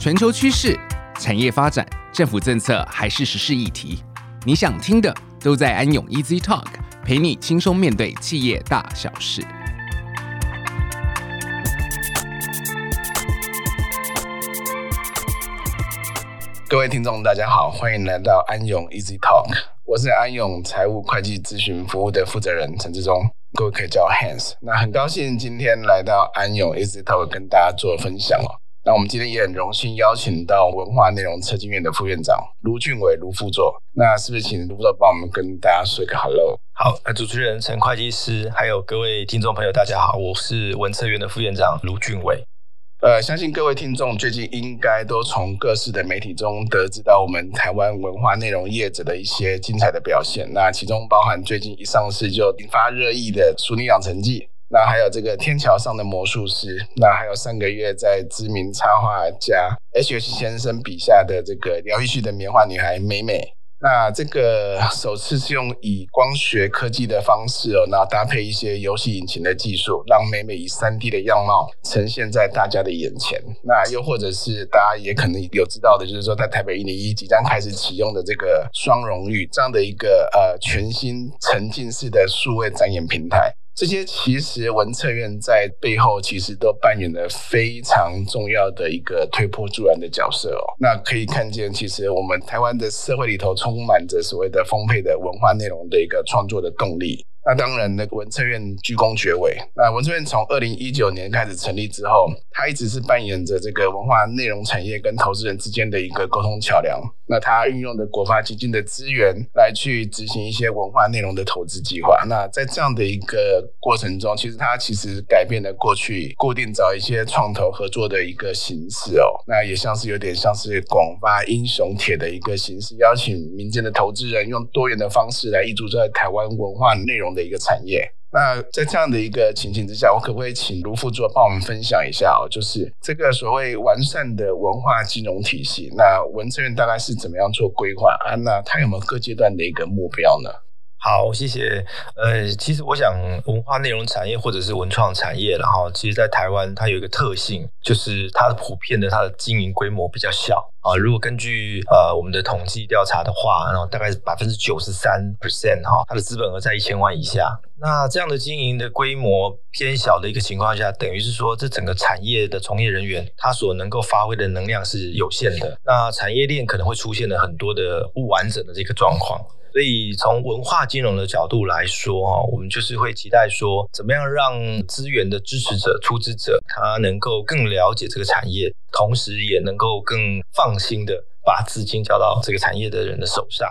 全球趋势、产业发展、政府政策还是时事议题，你想听的都在安永 Easy Talk，陪你轻松面对企业大小事。各位听众，大家好，欢迎来到安永 Easy Talk，我是安永财务会计咨询服务的负责人陈志忠，各位可以叫我 Hans。那很高兴今天来到安永 Easy Talk 跟大家做分享哦。那我们今天也很荣幸邀请到文化内容策进院的副院长卢俊伟卢副座。那是不是请卢副座帮我们跟大家说一个 hello？好，主持人陈会计师，还有各位听众朋友，大家好，我是文策院的副院长卢俊伟。呃，相信各位听众最近应该都从各式的媒体中得知到我们台湾文化内容业者的一些精彩的表现。那其中包含最近一上市就引发热议的《淑女养成记》，那还有这个《天桥上的魔术师》，那还有上个月在知名插画家 H.H. 先生笔下的这个疗愈系的棉花女孩美美。那这个首次是用以光学科技的方式哦，那搭配一些游戏引擎的技术，让美美以三 D 的样貌呈现在大家的眼前。那又或者是大家也可能有知道的，就是说在台北一零一即将开始启用的这个双荣誉这样的一个呃全新沉浸式的数位展演平台。这些其实文策院在背后其实都扮演了非常重要的一个推波助澜的角色哦。那可以看见，其实我们台湾的社会里头充满着所谓的丰沛的文化内容的一个创作的动力。那当然，那个文策院居功厥伟。那文策院从二零一九年开始成立之后，它一直是扮演着这个文化内容产业跟投资人之间的一个沟通桥梁。那它运用的国发基金的资源来去执行一些文化内容的投资计划。那在这样的一个过程中，其实它其实改变了过去固定找一些创投合作的一个形式哦。那也像是有点像是广发英雄帖的一个形式，邀请民间的投资人用多元的方式来挹注在台湾文化内容的一个产业。那在这样的一个情形之下，我可不可以请卢副座帮我们分享一下哦？就是这个所谓完善的文化金融体系，那文策院大概是怎么样做规划啊？那它有没有各阶段的一个目标呢？好，谢谢。呃，其实我想，文化内容产业或者是文创产业，然后其实，在台湾它有一个特性，就是它的普遍的它的经营规模比较小啊。如果根据呃我们的统计调查的话，然后大概是百分之九十三 percent 哈，它的资本额在一千万以下。那这样的经营的规模偏小的一个情况下，等于是说，这整个产业的从业人员他所能够发挥的能量是有限的。那产业链可能会出现了很多的不完整的这个状况。所以从文化金融的角度来说，哈，我们就是会期待说，怎么样让资源的支持者、出资者，他能够更了解这个产业，同时也能够更放心的把资金交到这个产业的人的手上。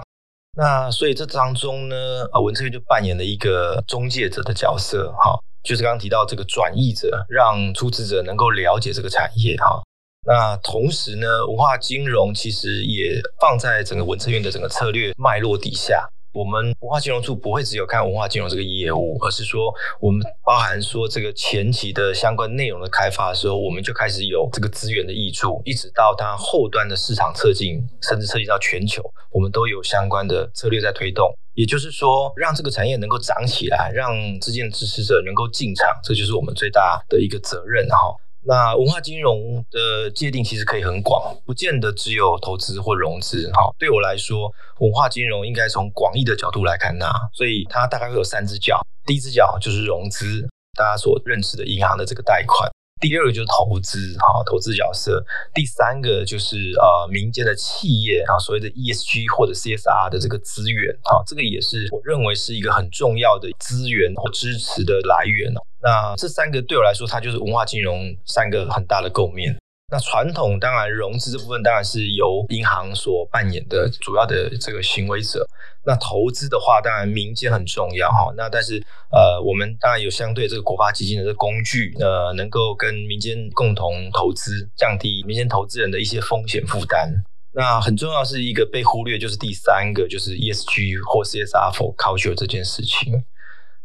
那所以这当中呢，啊，文策院就扮演了一个中介者的角色，哈，就是刚刚提到这个转译者，让出资者能够了解这个产业，哈。那同时呢，文化金融其实也放在整个文策院的整个策略脉络底下。我们文化金融处不会只有看文化金融这个业务，而是说我们包含说这个前期的相关内容的开发的时候，我们就开始有这个资源的挹注，一直到它后端的市场策进，甚至涉及到全球，我们都有相关的策略在推动。也就是说，让这个产业能够长起来，让之间的支持者能够进场，这就是我们最大的一个责任哈。那文化金融的界定其实可以很广，不见得只有投资或融资。哈，对我来说，文化金融应该从广义的角度来看它，所以它大概会有三只脚。第一只脚就是融资，大家所认识的银行的这个贷款；第二个就是投资，哈，投资角色；第三个就是呃民间的企业啊，所谓的 ESG 或者 CSR 的这个资源，哈，这个也是我认为是一个很重要的资源或支持的来源哦。那这三个对我来说，它就是文化金融三个很大的构面。那传统当然融资这部分当然是由银行所扮演的主要的这个行为者。那投资的话，当然民间很重要哈。那但是呃，我们当然有相对这个国发基金的这个工具，呃，能够跟民间共同投资，降低民间投资人的一些风险负担。那很重要是一个被忽略，就是第三个就是 ESG 或 CSR for culture 这件事情。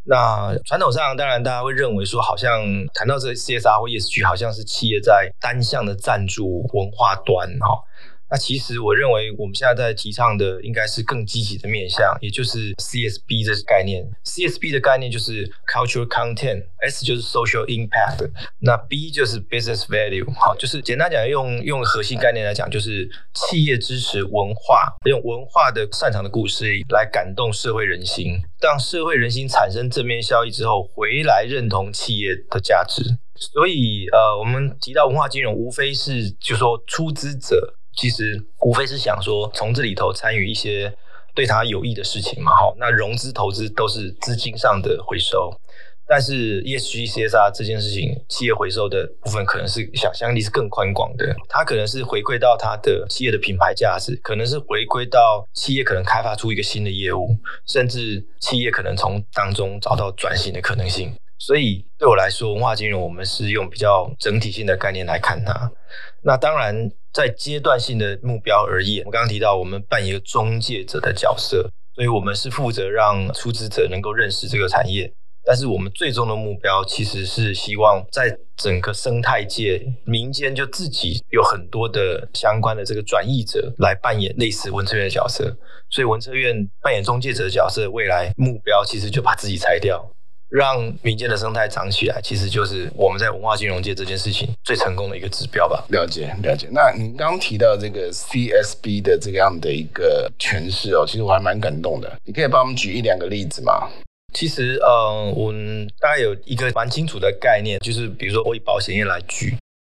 那传统上，当然大家会认为说，好像谈到这个 CSR 或 ESG，好像是企业在单向的赞助文化端哈。那其实我认为我们现在在提倡的应该是更积极的面向，也就是 CSB 这概念。CSB 的概念就是 Cultural Content，S 就是 Social Impact，那 B 就是 Business Value。好，就是简单讲，用用核心概念来讲，就是企业支持文化，用文化的擅长的故事来感动社会人心，当社会人心产生正面效益之后，回来认同企业的价值。所以，呃，我们提到文化金融，无非是就说出资者。其实无非是想说，从这里头参与一些对他有益的事情嘛，哈。那融资投资都是资金上的回收，但是 ESG CSR 这件事情，企业回收的部分可能是想象力是更宽广的，它可能是回归到它的企业的品牌价值，可能是回归到企业可能开发出一个新的业务，甚至企业可能从当中找到转型的可能性。所以对我来说，文化金融我们是用比较整体性的概念来看它。那当然。在阶段性的目标而言，我刚刚提到我们扮演一个中介者的角色，所以我们是负责让出资者能够认识这个产业。但是我们最终的目标其实是希望在整个生态界，民间就自己有很多的相关的这个转译者来扮演类似文策院的角色。所以文策院扮演中介者的角色，未来目标其实就把自己拆掉。让民间的生态长起来，其实就是我们在文化金融界这件事情最成功的一个指标吧。了解，了解。那您刚刚提到这个 CSB 的这个样的一个诠释哦，其实我还蛮感动的。你可以帮我们举一两个例子吗？其实，嗯，我们大概有一个蛮清楚的概念，就是比如说我以保险业来举。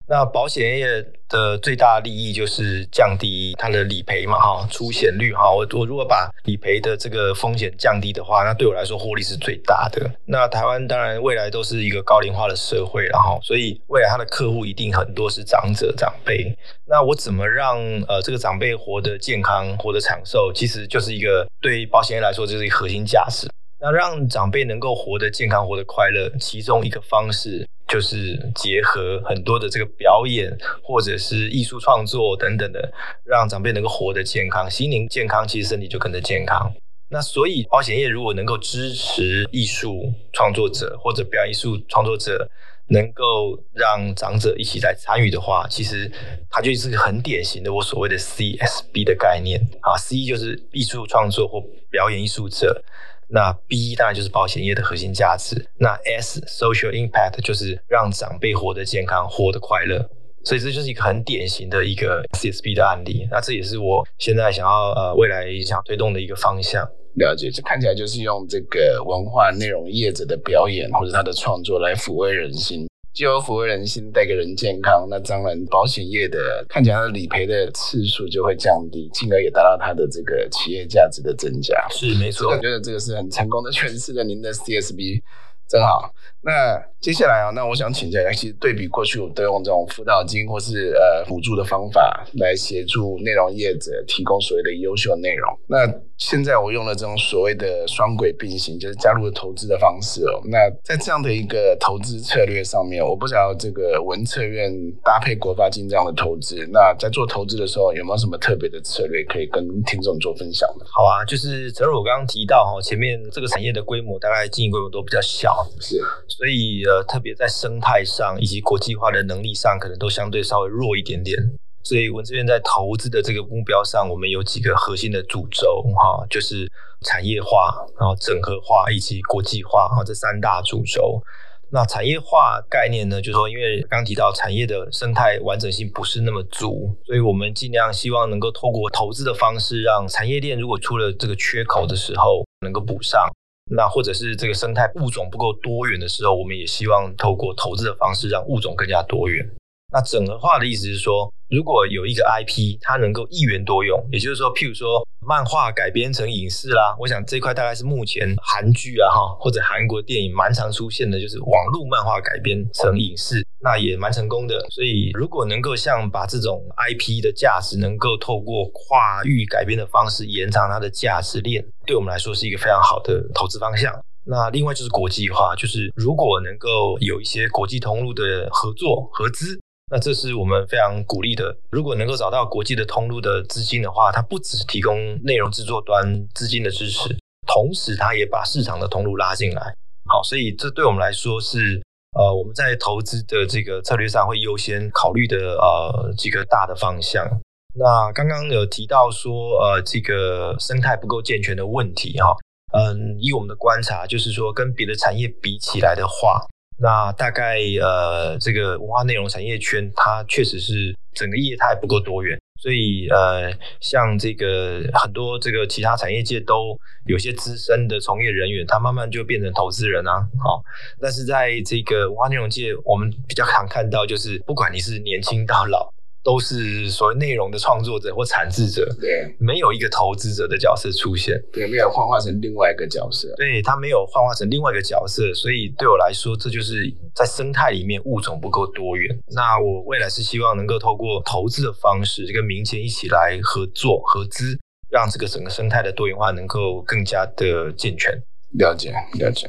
那保险业的最大利益就是降低它的理赔嘛，哈，出险率哈。我我如果把理赔的这个风险降低的话，那对我来说获利是最大的。那台湾当然未来都是一个高龄化的社会，然后所以未来它的客户一定很多是长者长辈。那我怎么让呃这个长辈活得健康、活得长寿，其实就是一个对保险业来说就是一个核心价值。那让长辈能够活得健康、活得快乐，其中一个方式就是结合很多的这个表演或者是艺术创作等等的，让长辈能够活得健康，心灵健康，其实身体就跟着健康。那所以保险业如果能够支持艺术创作者或者表演艺术创作者，能够让长者一起来参与的话，其实它就是很典型的我所谓的 CSB 的概念啊，C 就是艺术创作或表演艺术者。那 B 当然就是保险业的核心价值，那 S social impact 就是让长辈活得健康、活得快乐，所以这就是一个很典型的一个 CSB 的案例。那这也是我现在想要呃未来想要推动的一个方向。了解，这看起来就是用这个文化内容业者的表演或者他的创作来抚慰人心。就抚慰人心，带给人健康，那当然保险业的看起来它的理赔的次数就会降低，进而也达到它的这个企业价值的增加。是没错，我觉得这个是很成功的诠释了您的 CSB，真好。那接下来啊，那我想请教一下，其实对比过去，我都用这种辅导金或是呃辅助的方法来协助内容业者提供所谓的优秀内容。那现在我用了这种所谓的双轨并行，就是加入了投资的方式哦。那在这样的一个投资策略上面，我不知道这个文策院搭配国发金这样的投资，那在做投资的时候有没有什么特别的策略可以跟听众做分享的？好啊，就是正如我刚刚提到哈，前面这个产业的规模大概经营规模都比较小，是。所以呃，特别在生态上以及国际化的能力上，可能都相对稍微弱一点点。所以文策院在投资的这个目标上，我们有几个核心的主轴哈，就是产业化、然后整合化以及国际化哈，这三大主轴。那产业化概念呢，就是说因为刚提到产业的生态完整性不是那么足，所以我们尽量希望能够透过投资的方式，让产业链如果出了这个缺口的时候，能够补上。那或者是这个生态物种不够多元的时候，我们也希望透过投资的方式让物种更加多元。那整合化的意思是说，如果有一个 IP，它能够一元多用，也就是说，譬如说漫画改编成影视啦，我想这块大概是目前韩剧啊哈或者韩国电影蛮常出现的，就是网络漫画改编成影视。那也蛮成功的，所以如果能够像把这种 IP 的价值能够透过跨域改编的方式延长它的价值链，对我们来说是一个非常好的投资方向。那另外就是国际化，就是如果能够有一些国际通路的合作合资，那这是我们非常鼓励的。如果能够找到国际的通路的资金的话，它不只提供内容制作端资金的支持，同时它也把市场的通路拉进来。好，所以这对我们来说是。呃，我们在投资的这个策略上会优先考虑的呃几个大的方向。那刚刚有提到说，呃，这个生态不够健全的问题哈，嗯，以我们的观察，就是说跟别的产业比起来的话，那大概呃，这个文化内容产业圈它确实是整个业态不够多元。所以，呃，像这个很多这个其他产业界都有些资深的从业人员，他慢慢就变成投资人啊，好。但是在这个文化内容界，我们比较常看到，就是不管你是年轻到老。都是所谓内容的创作者或产制者，对，没有一个投资者的角色出现，对，没有幻化成另外一个角色，对，他没有幻化成另外一个角色，所以对我来说，这就是在生态里面物种不够多元。那我未来是希望能够透过投资的方式，跟民间一起来合作合资，让这个整个生态的多元化能够更加的健全。了解，了解。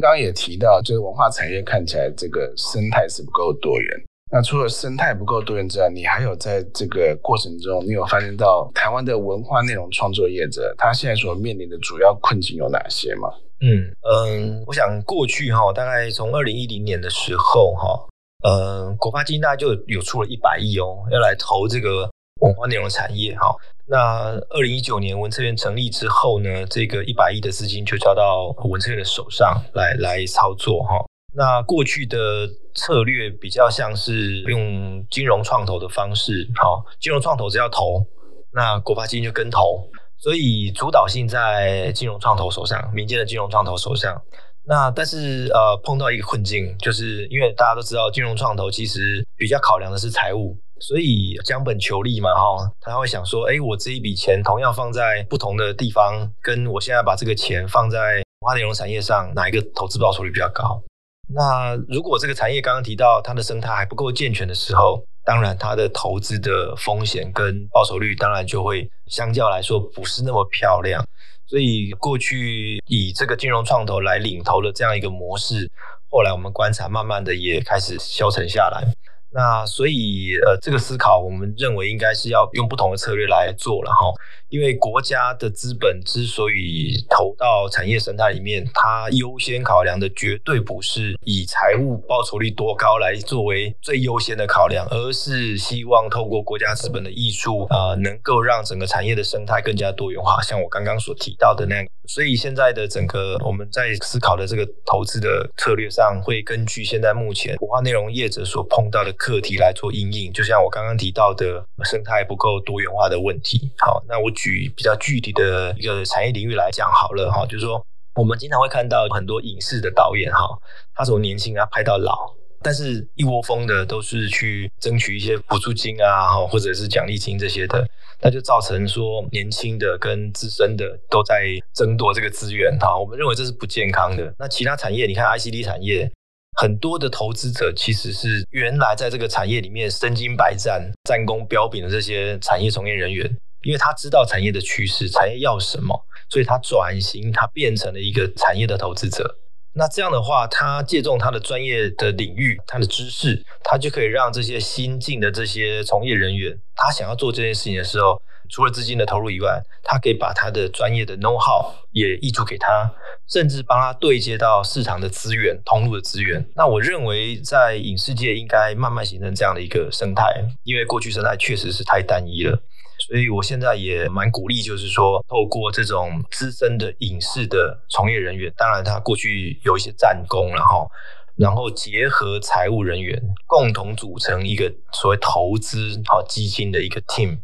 刚刚也提到，就是文化产业看起来这个生态是不够多元。那除了生态不够多元之外，你还有在这个过程中，你有发现到台湾的文化内容创作业者，他现在所面临的主要困境有哪些吗？嗯嗯，我想过去哈，大概从二零一零年的时候哈，呃，国发基金大概就有出了一百亿哦，要来投这个文化内容产业哈。那二零一九年文策院成立之后呢，这个一百亿的资金就交到文策院的手上来来操作哈。那过去的策略比较像是用金融创投的方式，好，金融创投只要投，那国发基金就跟投，所以主导性在金融创投手上，民间的金融创投手上。那但是呃，碰到一个困境，就是因为大家都知道，金融创投其实比较考量的是财务，所以将本求利嘛，哈，他会想说，哎，我这一笔钱同样放在不同的地方，跟我现在把这个钱放在文化内容产业上，哪一个投资报酬率比较高？那如果这个产业刚刚提到它的生态还不够健全的时候，当然它的投资的风险跟报酬率当然就会相较来说不是那么漂亮。所以过去以这个金融创投来领头的这样一个模式，后来我们观察慢慢的也开始消沉下来。那所以呃这个思考我们认为应该是要用不同的策略来做了哈。因为国家的资本之所以投到产业生态里面，它优先考量的绝对不是以财务报酬率多高来作为最优先的考量，而是希望透过国家资本的艺术啊，能够让整个产业的生态更加多元化。像我刚刚所提到的那样，所以现在的整个我们在思考的这个投资的策略上，会根据现在目前文化内容业者所碰到的课题来做因应。就像我刚刚提到的生态不够多元化的问题。好，那我。举比较具体的一个产业领域来讲好了哈，就是说我们经常会看到很多影视的导演哈，他从年轻啊拍到老，但是一窝蜂的都是去争取一些补助金啊，或者是奖励金这些的，那就造成说年轻的跟资深的都在争夺这个资源哈。我们认为这是不健康的。那其他产业，你看 ICD 产业，很多的投资者其实是原来在这个产业里面身经百战、战功彪炳的这些产业从业人员。因为他知道产业的趋势，产业要什么，所以他转型，他变成了一个产业的投资者。那这样的话，他借重他的专业的领域，他的知识，他就可以让这些新进的这些从业人员，他想要做这件事情的时候，除了资金的投入以外，他可以把他的专业的 know how 也挹注给他，甚至帮他对接到市场的资源、通路的资源。那我认为，在影视界应该慢慢形成这样的一个生态，因为过去生态确实是太单一了。所以我现在也蛮鼓励，就是说，透过这种资深的影视的从业人员，当然他过去有一些战功，然后，然后结合财务人员，共同组成一个所谓投资好基金的一个 team。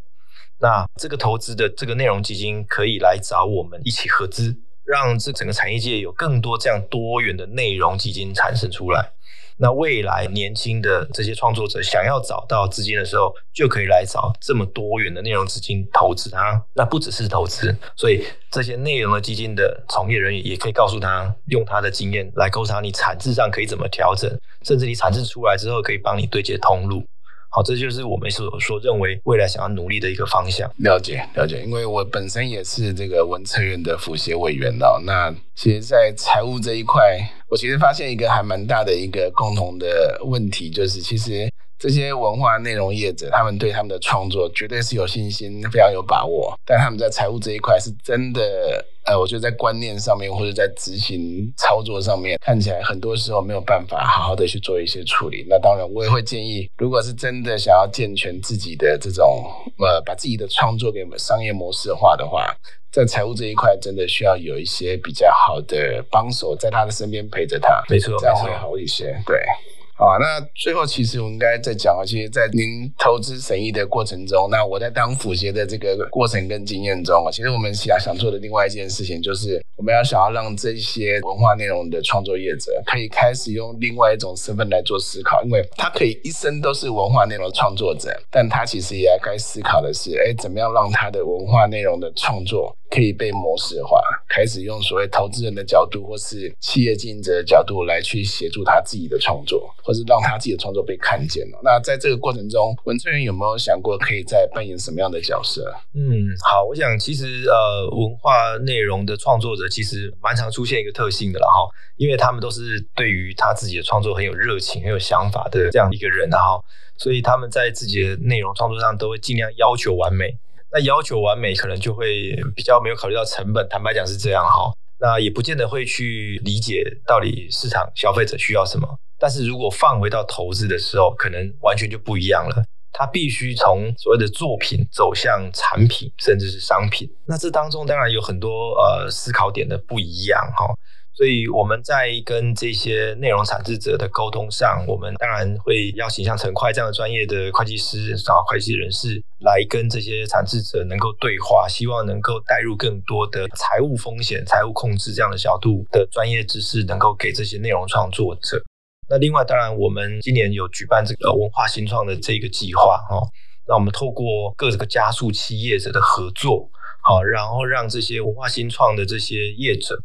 那这个投资的这个内容基金可以来找我们一起合资，让这整个产业界有更多这样多元的内容基金产生出来。那未来年轻的这些创作者想要找到资金的时候，就可以来找这么多元的内容资金投资他。那不只是投资，所以这些内容的基金的从业人员也可以告诉他，用他的经验来告诉他，你产制上可以怎么调整，甚至你产制出来之后可以帮你对接通路。好，这就是我们所说认为未来想要努力的一个方向。了解，了解。因为我本身也是这个文策院的辅协委员哦。那其实，在财务这一块，我其实发现一个还蛮大的一个共同的问题，就是其实这些文化内容业者，他们对他们的创作绝对是有信心，非常有把握，但他们在财务这一块是真的呃，我觉得在观念上面或者在执行操作上面，看起来很多时候没有办法好好的去做一些处理。那当然，我也会建议，如果是真的想要健全自己的这种呃，把自己的创作给我们商业模式化的话，在财务这一块，真的需要有一些比较好的帮手在他的身边陪着他，没错，这样会好一些。对。啊，那最后其实我应该再讲啊，其实，在您投资审议的过程中，那我在当辅协的这个过程跟经验中，其实我们想想做的另外一件事情，就是我们要想要让这些文化内容的创作业者可以开始用另外一种身份来做思考，因为他可以一生都是文化内容创作者，但他其实也该思考的是，哎，怎么样让他的文化内容的创作可以被模式化，开始用所谓投资人的角度或是企业经营者的角度来去协助他自己的创作，或是让他自己的创作被看见了。那在这个过程中，文策院有没有想过可以再扮演什么样的角色？嗯，好，我想其实呃，文化内容的创作者其实蛮常出现一个特性的了哈，因为他们都是对于他自己的创作很有热情、很有想法的这样一个人哈，所以他们在自己的内容创作上都会尽量要求完美。那要求完美，可能就会比较没有考虑到成本。坦白讲是这样哈，那也不见得会去理解到底市场消费者需要什么。但是如果放回到投资的时候，可能完全就不一样了。它必须从所谓的作品走向产品，甚至是商品。那这当中当然有很多呃思考点的不一样哈。所以我们在跟这些内容产制者的沟通上，我们当然会邀请像陈会这样的专业的会计师、找会计人士来跟这些产制者能够对话，希望能够带入更多的财务风险、财务控制这样的角度的专业知识，能够给这些内容创作者。那另外，当然我们今年有举办这个文化新创的这个计划哈，那我们透过各个加速器业者的合作，好，然后让这些文化新创的这些业者。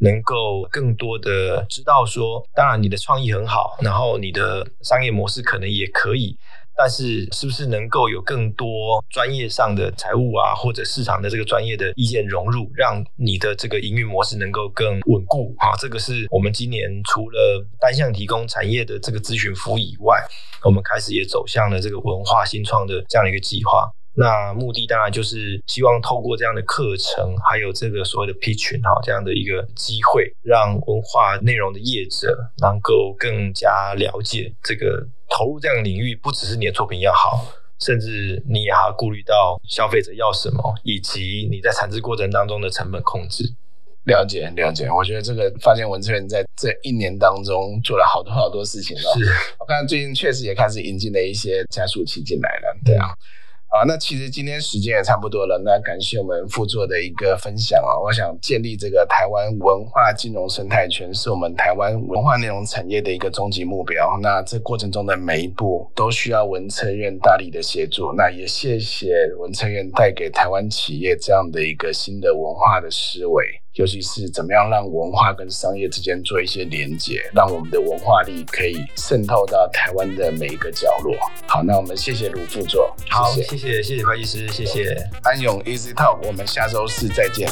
能够更多的知道说，当然你的创意很好，然后你的商业模式可能也可以，但是是不是能够有更多专业上的财务啊，或者市场的这个专业的意见融入，让你的这个营运模式能够更稳固啊？这个是我们今年除了单向提供产业的这个咨询服务以外，我们开始也走向了这个文化新创的这样一个计划。那目的当然就是希望透过这样的课程，还有这个所谓的 pitching 哈，这样的一个机会，让文化内容的业者能够更加了解这个投入这样的领域，不只是你的作品要好，甚至你也要顾虑到消费者要什么，以及你在产制过程当中的成本控制。了解了解，我觉得这个发现文策院在这一年当中做了好多好多事情了。是，我看最近确实也开始引进了一些加速器进来了，对啊。好，那其实今天时间也差不多了，那感谢我们副座的一个分享啊。我想建立这个台湾文化金融生态圈，是我们台湾文化内容产业的一个终极目标。那这过程中的每一步都需要文策院大力的协助。那也谢谢文策院带给台湾企业这样的一个新的文化的思维。尤其是怎么样让文化跟商业之间做一些连接，让我们的文化力可以渗透到台湾的每一个角落。好，那我们谢谢卢副座，好，谢谢谢谢会计师，谢谢安永 Easy Talk，我们下周四再见。